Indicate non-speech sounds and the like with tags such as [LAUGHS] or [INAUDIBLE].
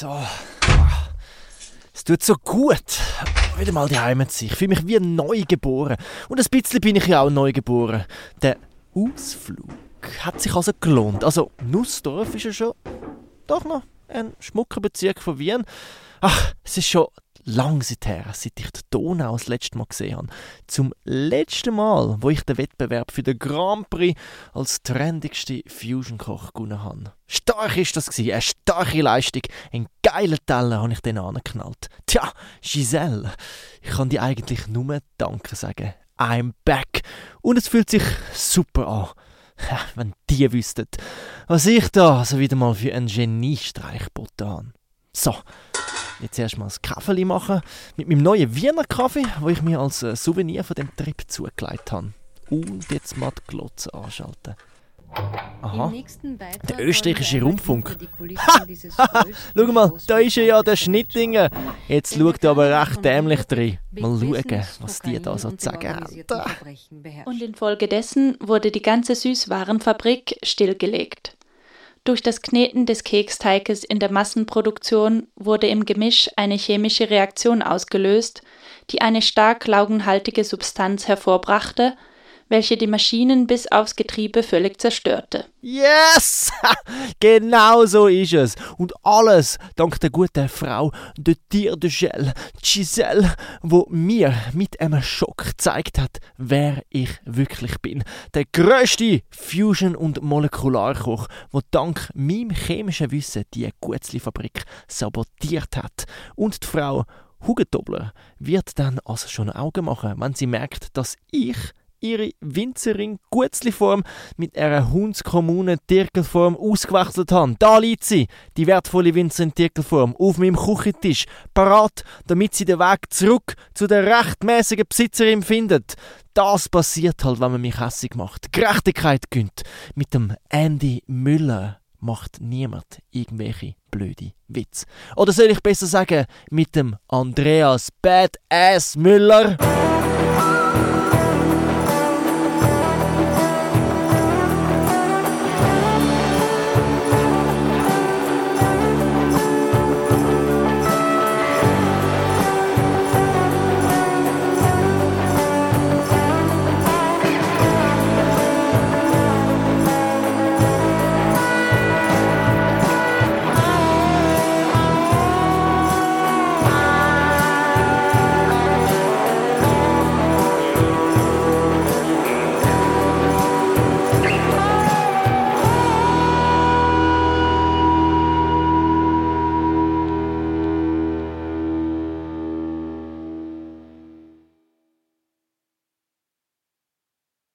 So. Es tut so gut. Wieder mal die Heimat sein. Ich fühle mich wie neu geboren. Und ein bisschen bin ich ja auch neu geboren. Der Ausflug hat sich also gelohnt. Also, Nussdorf ist ja schon doch noch ein schmucker Bezirk von Wien. Ach, es ist schon lang seither, seit ich die Donau das letzte Mal gesehen habe. Zum letzten Mal, wo ich den Wettbewerb für den Grand Prix als trendigste Fusion-Koch gewonnen habe. Stark ist das gewesen, eine starke Leistung. Ein geiler Teller habe ich den angeknallt. Tja, Giselle, ich kann dir eigentlich nur Danke sagen. I'm back. Und es fühlt sich super an. [LAUGHS] Wenn die wüssten, was ich da so wieder mal für einen Geniestreich habe. So, jetzt erstmal ein Kaffee machen mit meinem neuen Wiener Kaffee, wo ich mir als äh, Souvenir von dem Trip zugelegt habe. Und jetzt mal die Glotze anschalten. Aha. Der österreichische Rundfunk. Schau mal, da ist ja der Schnittlinger. Jetzt schaut er aber recht dämlich drin. Mal schauen, was die da so sagen haben. Und infolgedessen wurde die ganze Süßwarenfabrik stillgelegt. Durch das Kneten des Keksteiges in der Massenproduktion wurde im Gemisch eine chemische Reaktion ausgelöst, die eine stark laugenhaltige Substanz hervorbrachte, welche die Maschinen bis aufs Getriebe völlig zerstörte. Yes! [LAUGHS] genau so ist es. Und alles dank der guten Frau de Tier de Gel, Giselle, wo mir mit einem Schock gezeigt hat, wer ich wirklich bin. Der größte Fusion- und Molekularkoch, wo dank meinem chemischen Wissen die Gutzli-Fabrik sabotiert hat. Und die Frau Hugentobler wird dann also schon Augen machen, wenn sie merkt, dass ich ihre Winzerin Gutzli-Form mit einer Hundskommune Tirkelform ausgewechselt haben. Da liegt sie, die wertvolle Winzerin Tirkelform, auf meinem Küchentisch, parat, damit sie den Weg zurück zu der rechtmäßigen Besitzerin findet. Das passiert halt, wenn man mich hässig macht. Gerechtigkeit gönnt. Mit dem Andy Müller macht niemand irgendwelche blöde Witz. Oder soll ich besser sagen, mit dem Andreas Badass Müller?